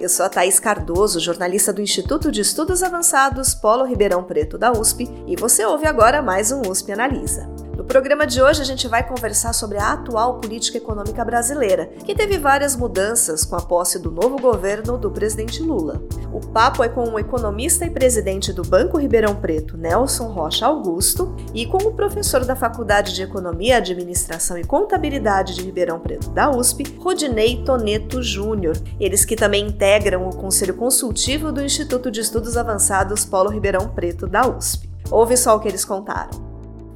Eu sou a Thaís Cardoso, jornalista do Instituto de Estudos Avançados Polo Ribeirão Preto da USP, e você ouve agora mais um USP Analisa. No programa de hoje a gente vai conversar sobre a atual política econômica brasileira, que teve várias mudanças com a posse do novo governo do presidente Lula. O papo é com o economista e presidente do Banco Ribeirão Preto, Nelson Rocha Augusto, e com o professor da Faculdade de Economia, Administração e Contabilidade de Ribeirão Preto da USP, Rodinei Toneto Júnior. Eles que também integram o Conselho Consultivo do Instituto de Estudos Avançados Polo Ribeirão Preto da USP. Ouve só o que eles contaram.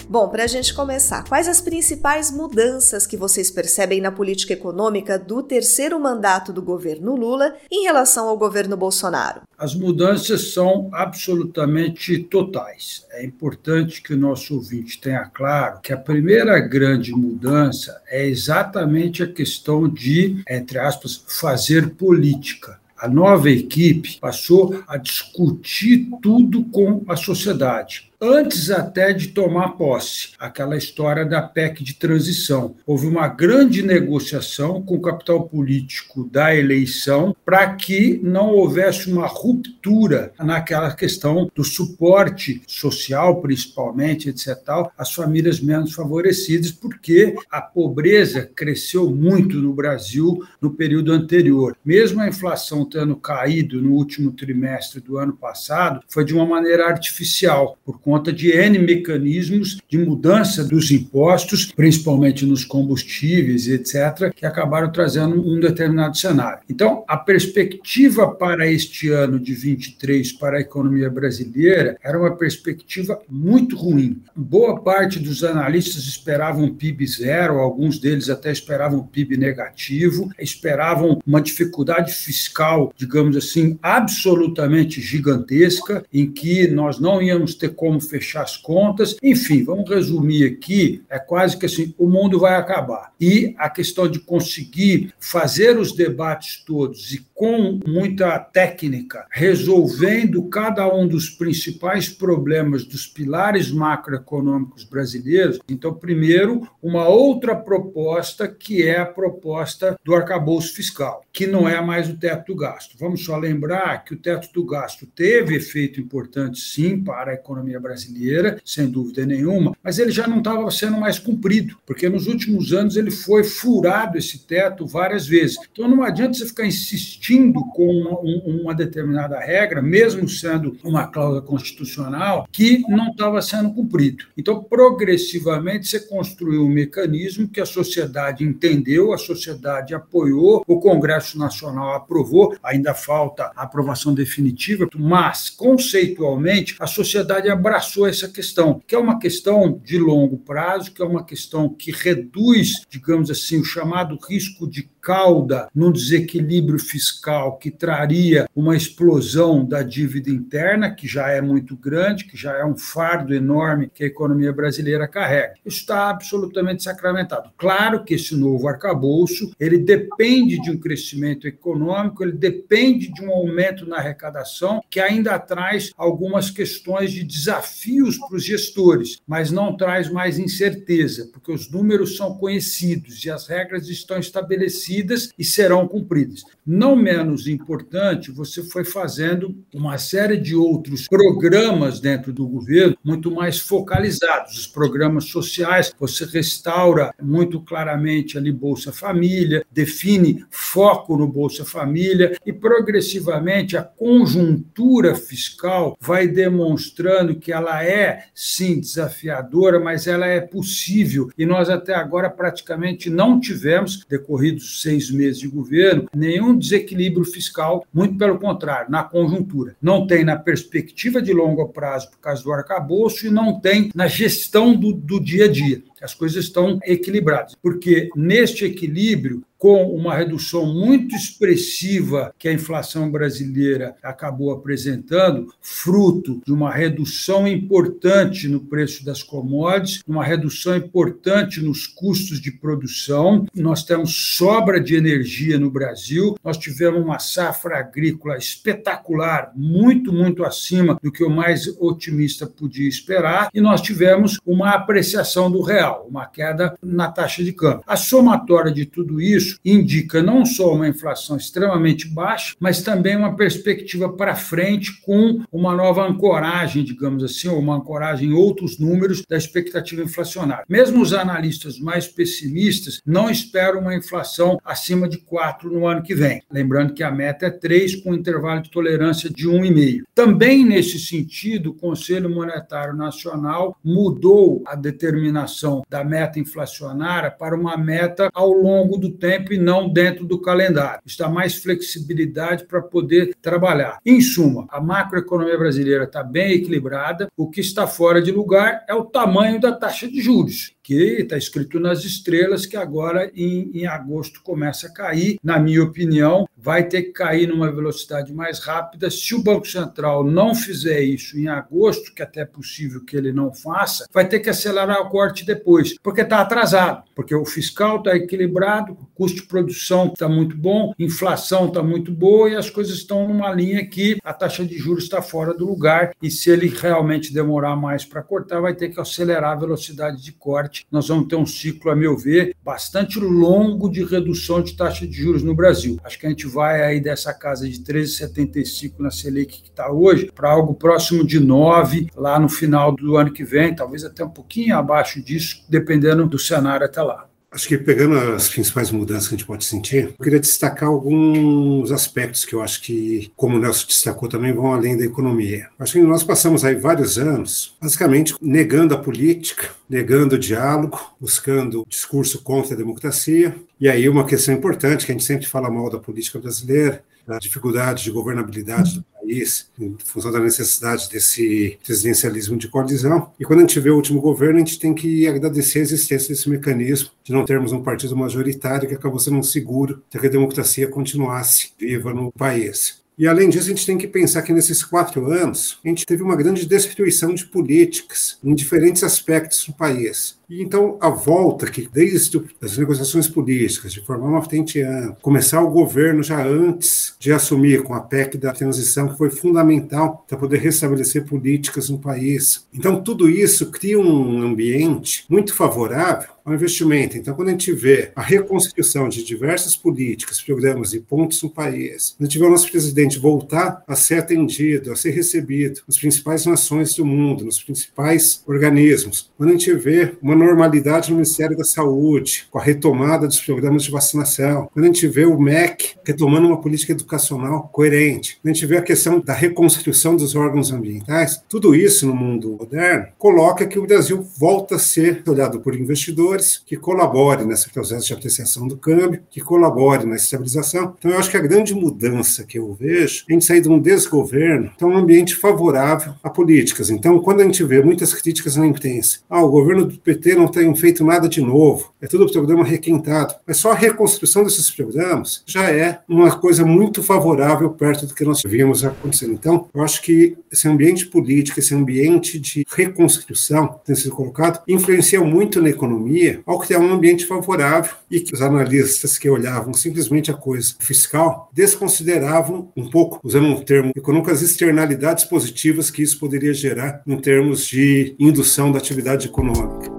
Bom, para a gente começar, quais as principais mudanças que vocês percebem na política econômica do terceiro mandato do governo Lula em relação ao governo Bolsonaro? As mudanças são absolutamente totais. É importante que o nosso ouvinte tenha claro que a primeira grande mudança é exatamente a questão de, entre aspas, fazer política a nova equipe passou a discutir tudo com a sociedade antes até de tomar posse, aquela história da PEC de transição. Houve uma grande negociação com o capital político da eleição para que não houvesse uma ruptura naquela questão do suporte social, principalmente, etc., às famílias menos favorecidas, porque a pobreza cresceu muito no Brasil no período anterior. Mesmo a inflação tendo caído no último trimestre do ano passado, foi de uma maneira artificial, por conta conta de N mecanismos de mudança dos impostos, principalmente nos combustíveis, etc., que acabaram trazendo um determinado cenário. Então, a perspectiva para este ano de 23 para a economia brasileira era uma perspectiva muito ruim. Boa parte dos analistas esperavam PIB zero, alguns deles até esperavam PIB negativo, esperavam uma dificuldade fiscal, digamos assim, absolutamente gigantesca, em que nós não íamos ter como fechar as contas. Enfim, vamos resumir aqui: é quase que assim: o mundo vai acabar. E a questão de conseguir fazer os debates todos e com muita técnica, resolvendo cada um dos principais problemas dos pilares macroeconômicos brasileiros. Então, primeiro, uma outra proposta que é a proposta do arcabouço fiscal, que não é mais o teto do gasto. Vamos só lembrar que o teto do gasto teve efeito importante, sim, para a economia brasileira, sem dúvida nenhuma, mas ele já não estava sendo mais cumprido, porque nos últimos anos ele foi furado esse teto várias vezes. Então, não adianta você ficar insistindo com uma, uma determinada regra, mesmo sendo uma cláusula constitucional, que não estava sendo cumprido. Então, progressivamente, você construiu um mecanismo que a sociedade entendeu, a sociedade apoiou, o Congresso Nacional aprovou, ainda falta a aprovação definitiva, mas, conceitualmente, a sociedade abraçou essa questão, que é uma questão de longo prazo, que é uma questão que reduz, digamos assim, o chamado risco de cauda num desequilíbrio fiscal que traria uma explosão da dívida interna, que já é muito grande, que já é um fardo enorme que a economia brasileira carrega. Isso está absolutamente sacramentado. Claro que esse novo arcabouço, ele depende de um crescimento econômico, ele depende de um aumento na arrecadação, que ainda traz algumas questões de desafios para os gestores, mas não traz mais incerteza, porque os números são conhecidos e as regras estão estabelecidas e serão cumpridas. Não menos importante, você foi fazendo uma série de outros programas dentro do governo muito mais focalizados. Os programas sociais, você restaura muito claramente ali Bolsa Família, define foco no Bolsa Família e progressivamente a conjuntura fiscal vai demonstrando que ela é sim desafiadora, mas ela é possível e nós até agora praticamente não tivemos decorridos seis meses de governo, nenhum desequilíbrio fiscal, muito pelo contrário, na conjuntura. Não tem na perspectiva de longo prazo por causa do arcabouço e não tem na gestão do, do dia a dia. As coisas estão equilibradas. Porque neste equilíbrio, com uma redução muito expressiva que a inflação brasileira acabou apresentando, fruto de uma redução importante no preço das commodities, uma redução importante nos custos de produção. Nós temos sobra de energia no Brasil, nós tivemos uma safra agrícola espetacular, muito, muito acima do que o mais otimista podia esperar, e nós tivemos uma apreciação do real, uma queda na taxa de câmbio. A somatória de tudo isso indica não só uma inflação extremamente baixa, mas também uma perspectiva para frente com uma nova ancoragem, digamos assim, ou uma ancoragem em outros números da expectativa inflacionária. Mesmo os analistas mais pessimistas não esperam uma inflação acima de 4 no ano que vem. Lembrando que a meta é 3 com intervalo de tolerância de 1,5. Também nesse sentido, o Conselho Monetário Nacional mudou a determinação da meta inflacionária para uma meta ao longo do tempo e não dentro do calendário. Está mais flexibilidade para poder trabalhar. Em suma, a macroeconomia brasileira está bem equilibrada. O que está fora de lugar é o tamanho da taxa de juros que está escrito nas estrelas que agora em, em, agosto começa a cair. Na minha opinião, vai ter que cair numa velocidade mais rápida. Se o Banco Central não fizer isso em agosto, que até é possível que ele não faça, vai ter que acelerar o corte depois, porque está atrasado, porque o fiscal está equilibrado, o custo de produção está muito bom, inflação está muito boa e as coisas estão numa linha que a taxa de juros está fora do lugar e se ele realmente demorar mais para cortar, vai ter que acelerar a velocidade de corte nós vamos ter um ciclo, a meu ver, bastante longo de redução de taxa de juros no Brasil. Acho que a gente vai aí dessa casa de 13,75 na Selic que está hoje para algo próximo de 9 lá no final do ano que vem, talvez até um pouquinho abaixo disso, dependendo do cenário até lá. Acho que pegando as principais mudanças que a gente pode sentir, eu queria destacar alguns aspectos que eu acho que, como o Nelson destacou, também vão além da economia. Acho que nós passamos aí vários anos, basicamente, negando a política, negando o diálogo, buscando discurso contra a democracia. E aí uma questão importante, que a gente sempre fala mal da política brasileira, da dificuldade de governabilidade país, em função da necessidade desse presidencialismo de coalizão. E quando a gente vê o último governo, a gente tem que agradecer a existência desse mecanismo de não termos um partido majoritário que acabou sendo um seguro para que a democracia continuasse viva no país. E, além disso, a gente tem que pensar que nesses quatro anos, a gente teve uma grande destruição de políticas em diferentes aspectos do país. E então a volta que desde as negociações políticas, de formar uma frente ampla, começar o governo já antes de assumir com a PEC da transição, que foi fundamental para poder restabelecer políticas no país. Então tudo isso cria um ambiente muito favorável ao investimento. Então, quando a gente vê a reconstrução de diversas políticas, programas e pontos no país, quando a gente vê o nosso presidente voltar a ser atendido, a ser recebido nas principais nações do mundo, nos principais organismos, quando a gente vê uma uma normalidade no Ministério da Saúde, com a retomada dos programas de vacinação. Quando a gente vê o MEC retomando uma política educacional coerente, quando a gente vê a questão da reconstrução dos órgãos ambientais, tudo isso no mundo moderno coloca que o Brasil volta a ser olhado por investidores que colaborem nesse processo de apreciação do câmbio, que colaborem na estabilização. Então, eu acho que a grande mudança que eu vejo é a gente sair de um desgoverno para um ambiente favorável a políticas. Então, quando a gente vê muitas críticas na imprensa, ah, o governo do PT PT não tem feito nada de novo, é tudo programa requintado. Mas só a reconstrução desses programas já é uma coisa muito favorável perto do que nós vimos acontecendo. Então, eu acho que esse ambiente político, esse ambiente de reconstrução que tem sido colocado, influencia muito na economia ao criar um ambiente favorável e que os analistas que olhavam simplesmente a coisa fiscal desconsideravam um pouco, usando um termo econômico, as externalidades positivas que isso poderia gerar em termos de indução da atividade econômica.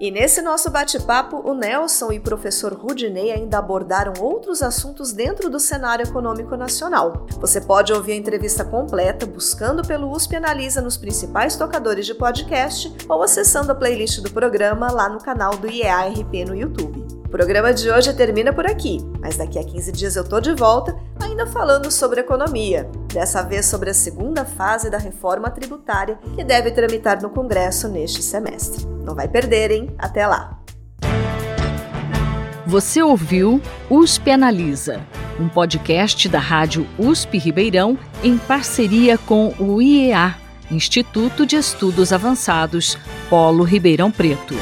E nesse nosso bate-papo, o Nelson e o professor Rudinei ainda abordaram outros assuntos dentro do cenário econômico nacional. Você pode ouvir a entrevista completa buscando pelo USP Analisa nos principais tocadores de podcast ou acessando a playlist do programa lá no canal do IEARP no YouTube. O programa de hoje termina por aqui, mas daqui a 15 dias eu tô de volta, ainda falando sobre economia, dessa vez sobre a segunda fase da reforma tributária que deve tramitar no Congresso neste semestre. Não vai perder, hein? Até lá! Você ouviu USP Analisa, um podcast da Rádio USP Ribeirão em parceria com o IEA, Instituto de Estudos Avançados, Polo Ribeirão Preto.